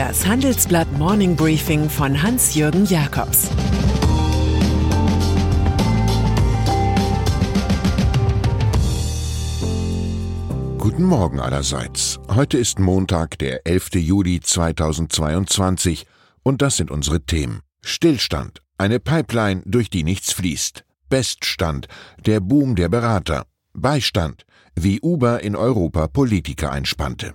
Das Handelsblatt Morning Briefing von Hans-Jürgen Jakobs Guten Morgen allerseits. Heute ist Montag, der 11. Juli 2022 und das sind unsere Themen. Stillstand, eine Pipeline, durch die nichts fließt. Beststand, der Boom der Berater. Beistand, wie Uber in Europa Politiker einspannte.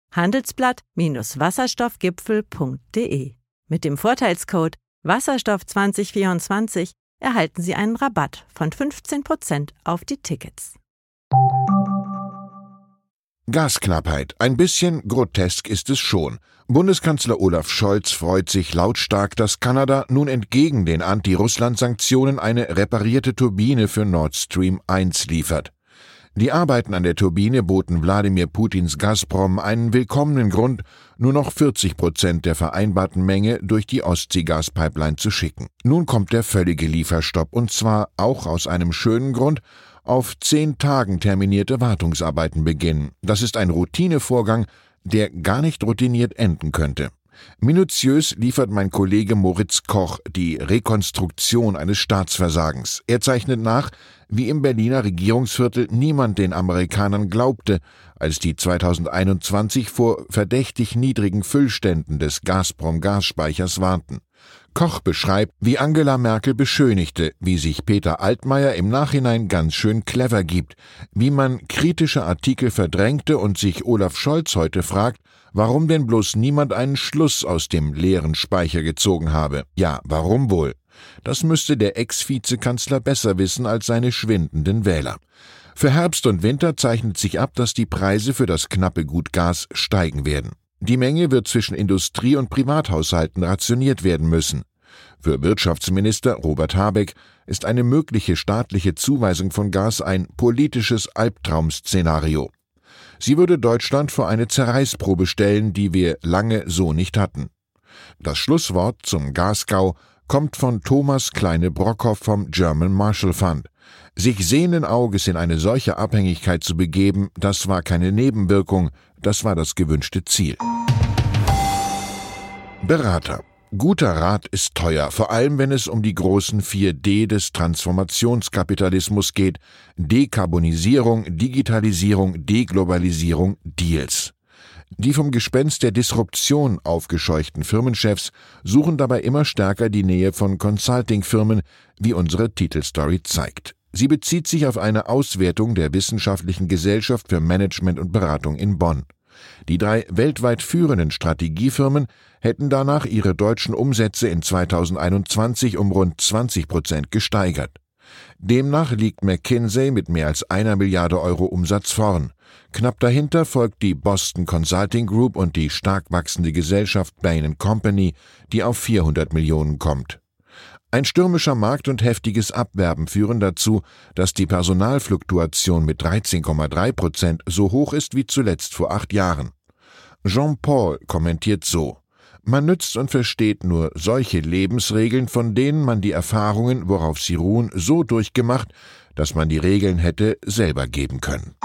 handelsblatt-wasserstoffgipfel.de. Mit dem Vorteilscode Wasserstoff 2024 erhalten Sie einen Rabatt von 15% auf die Tickets. Gasknappheit. Ein bisschen grotesk ist es schon. Bundeskanzler Olaf Scholz freut sich lautstark, dass Kanada nun entgegen den Anti-Russland-Sanktionen eine reparierte Turbine für Nord Stream 1 liefert. Die Arbeiten an der Turbine boten Wladimir Putins Gazprom einen willkommenen Grund, nur noch 40 Prozent der vereinbarten Menge durch die Ostseegaspipeline zu schicken. Nun kommt der völlige Lieferstopp und zwar auch aus einem schönen Grund, auf zehn Tagen terminierte Wartungsarbeiten beginnen. Das ist ein Routinevorgang, der gar nicht routiniert enden könnte. Minutiös liefert mein Kollege Moritz Koch die Rekonstruktion eines Staatsversagens. Er zeichnet nach, wie im Berliner Regierungsviertel niemand den Amerikanern glaubte, als die 2021 vor verdächtig niedrigen Füllständen des Gazprom-Gasspeichers warnten. Koch beschreibt, wie Angela Merkel beschönigte, wie sich Peter Altmaier im Nachhinein ganz schön clever gibt, wie man kritische Artikel verdrängte und sich Olaf Scholz heute fragt, warum denn bloß niemand einen Schluss aus dem leeren Speicher gezogen habe. Ja, warum wohl? Das müsste der Ex-Vizekanzler besser wissen als seine schwindenden Wähler. Für Herbst und Winter zeichnet sich ab, dass die Preise für das knappe Gut Gas steigen werden. Die Menge wird zwischen Industrie- und Privathaushalten rationiert werden müssen. Für Wirtschaftsminister Robert Habeck ist eine mögliche staatliche Zuweisung von Gas ein politisches Albtraum-Szenario. Sie würde Deutschland vor eine Zerreißprobe stellen, die wir lange so nicht hatten. Das Schlusswort zum Gasgau kommt von Thomas Kleine-Brockhoff vom German Marshall Fund. Sich sehenden Auges in eine solche Abhängigkeit zu begeben, das war keine Nebenwirkung, das war das gewünschte Ziel. Berater. Guter Rat ist teuer, vor allem wenn es um die großen 4D des Transformationskapitalismus geht. Dekarbonisierung, Digitalisierung, Deglobalisierung, Deals. Die vom Gespenst der Disruption aufgescheuchten Firmenchefs suchen dabei immer stärker die Nähe von Consulting-Firmen, wie unsere Titelstory zeigt. Sie bezieht sich auf eine Auswertung der Wissenschaftlichen Gesellschaft für Management und Beratung in Bonn. Die drei weltweit führenden Strategiefirmen hätten danach ihre deutschen Umsätze in 2021 um rund 20 Prozent gesteigert. Demnach liegt McKinsey mit mehr als einer Milliarde Euro Umsatz vorn. Knapp dahinter folgt die Boston Consulting Group und die stark wachsende Gesellschaft Bain Company, die auf 400 Millionen kommt. Ein stürmischer Markt und heftiges Abwerben führen dazu, dass die Personalfluktuation mit 13,3 Prozent so hoch ist wie zuletzt vor acht Jahren. Jean Paul kommentiert so Man nützt und versteht nur solche Lebensregeln, von denen man die Erfahrungen, worauf sie ruhen, so durchgemacht, dass man die Regeln hätte selber geben können.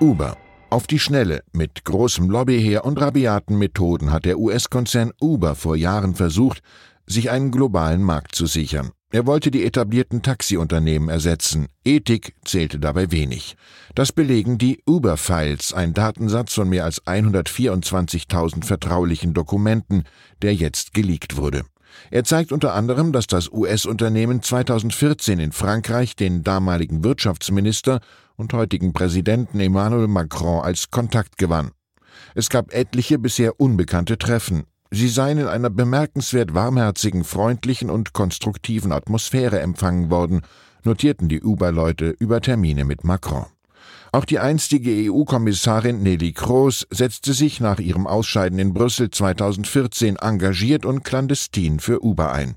Uber auf die Schnelle, mit großem Lobbyheer und rabiaten Methoden hat der US-Konzern Uber vor Jahren versucht, sich einen globalen Markt zu sichern. Er wollte die etablierten Taxiunternehmen ersetzen. Ethik zählte dabei wenig. Das belegen die Uber-Files, ein Datensatz von mehr als 124.000 vertraulichen Dokumenten, der jetzt geleakt wurde. Er zeigt unter anderem, dass das US-Unternehmen 2014 in Frankreich den damaligen Wirtschaftsminister und heutigen Präsidenten Emmanuel Macron als Kontakt gewann. Es gab etliche bisher unbekannte Treffen. Sie seien in einer bemerkenswert warmherzigen, freundlichen und konstruktiven Atmosphäre empfangen worden, notierten die Uber-Leute über Termine mit Macron. Auch die einstige EU-Kommissarin Nelly Kroes setzte sich nach ihrem Ausscheiden in Brüssel 2014 engagiert und clandestin für Uber ein.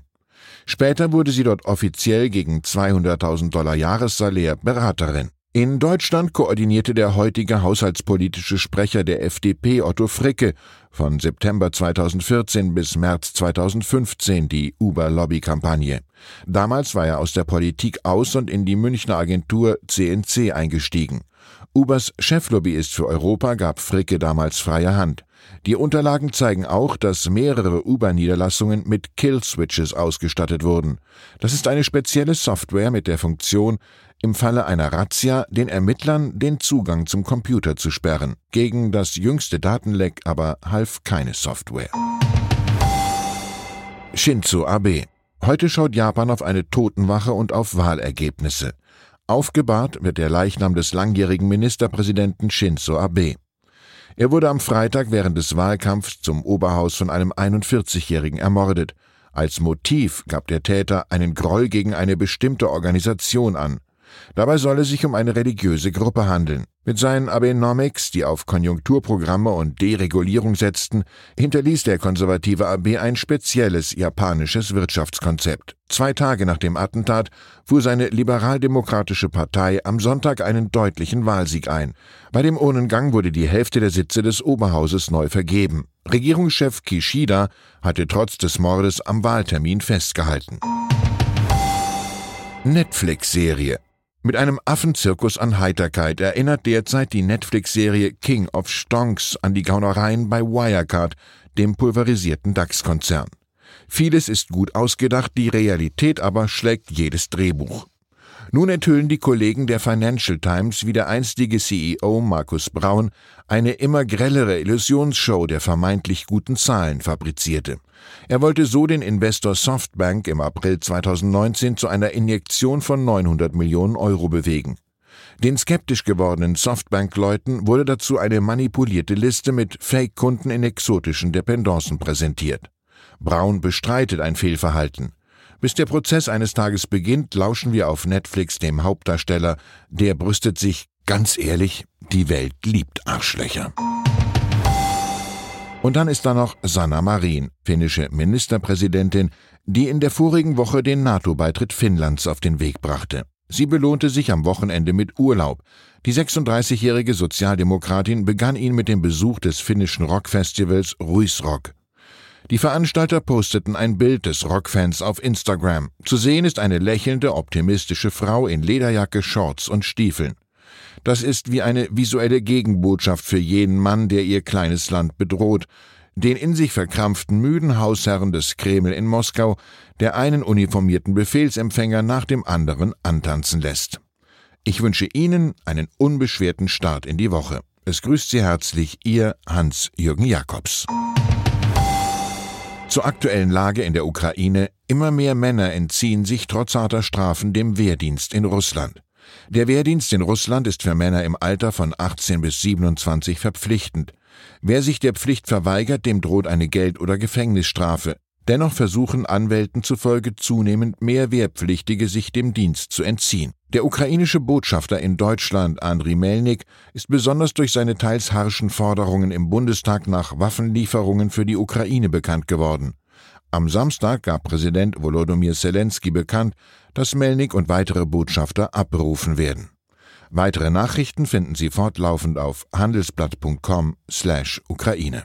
Später wurde sie dort offiziell gegen 200.000 Dollar Jahressalär Beraterin. In Deutschland koordinierte der heutige haushaltspolitische Sprecher der FDP Otto Fricke von September 2014 bis März 2015 die Uber-Lobby-Kampagne. Damals war er aus der Politik aus und in die Münchner Agentur CNC eingestiegen. Ubers Cheflobbyist für Europa gab Fricke damals freie Hand. Die Unterlagen zeigen auch, dass mehrere Uber-Niederlassungen mit Kill-Switches ausgestattet wurden. Das ist eine spezielle Software mit der Funktion, im Falle einer Razzia den Ermittlern den Zugang zum Computer zu sperren. Gegen das jüngste Datenleck aber half keine Software. Shinzo Abe. Heute schaut Japan auf eine Totenwache und auf Wahlergebnisse. Aufgebahrt wird der Leichnam des langjährigen Ministerpräsidenten Shinzo Abe. Er wurde am Freitag während des Wahlkampfs zum Oberhaus von einem 41-Jährigen ermordet. Als Motiv gab der Täter einen Groll gegen eine bestimmte Organisation an. Dabei soll es sich um eine religiöse Gruppe handeln. Mit seinen Abenomics, die auf Konjunkturprogramme und Deregulierung setzten, hinterließ der konservative AB ein spezielles japanisches Wirtschaftskonzept. Zwei Tage nach dem Attentat fuhr seine liberaldemokratische Partei am Sonntag einen deutlichen Wahlsieg ein. Bei dem Urnengang wurde die Hälfte der Sitze des Oberhauses neu vergeben. Regierungschef Kishida hatte trotz des Mordes am Wahltermin festgehalten. Netflix-Serie mit einem Affenzirkus an Heiterkeit erinnert derzeit die Netflix-Serie King of Stonks an die Gaunereien bei Wirecard, dem pulverisierten DAX-Konzern. Vieles ist gut ausgedacht, die Realität aber schlägt jedes Drehbuch. Nun enthüllen die Kollegen der Financial Times, wie der einstige CEO Markus Braun eine immer grellere Illusionsshow der vermeintlich guten Zahlen fabrizierte. Er wollte so den Investor Softbank im April 2019 zu einer Injektion von 900 Millionen Euro bewegen. Den skeptisch gewordenen Softbank-Leuten wurde dazu eine manipulierte Liste mit Fake-Kunden in exotischen Dependancen präsentiert. Braun bestreitet ein Fehlverhalten. Bis der Prozess eines Tages beginnt, lauschen wir auf Netflix dem Hauptdarsteller, der brüstet sich, ganz ehrlich, die Welt liebt Arschlöcher. Und dann ist da noch Sanna Marin, finnische Ministerpräsidentin, die in der vorigen Woche den NATO-Beitritt Finnlands auf den Weg brachte. Sie belohnte sich am Wochenende mit Urlaub. Die 36-jährige Sozialdemokratin begann ihn mit dem Besuch des finnischen Rockfestivals Ruisrock. Die Veranstalter posteten ein Bild des Rockfans auf Instagram. Zu sehen ist eine lächelnde, optimistische Frau in Lederjacke, Shorts und Stiefeln. Das ist wie eine visuelle Gegenbotschaft für jeden Mann, der ihr kleines Land bedroht, den in sich verkrampften müden Hausherren des Kreml in Moskau, der einen uniformierten Befehlsempfänger nach dem anderen antanzen lässt. Ich wünsche Ihnen einen unbeschwerten Start in die Woche. Es grüßt Sie herzlich Ihr Hans-Jürgen Jakobs. Zur aktuellen Lage in der Ukraine. Immer mehr Männer entziehen sich trotz harter Strafen dem Wehrdienst in Russland. Der Wehrdienst in Russland ist für Männer im Alter von 18 bis 27 verpflichtend. Wer sich der Pflicht verweigert, dem droht eine Geld- oder Gefängnisstrafe. Dennoch versuchen Anwälten zufolge zunehmend mehr Wehrpflichtige sich dem Dienst zu entziehen. Der ukrainische Botschafter in Deutschland, Andriy Melnik, ist besonders durch seine teils harschen Forderungen im Bundestag nach Waffenlieferungen für die Ukraine bekannt geworden. Am Samstag gab Präsident Volodymyr Zelensky bekannt, dass Melnik und weitere Botschafter abberufen werden. Weitere Nachrichten finden Sie fortlaufend auf handelsblatt.com/Ukraine.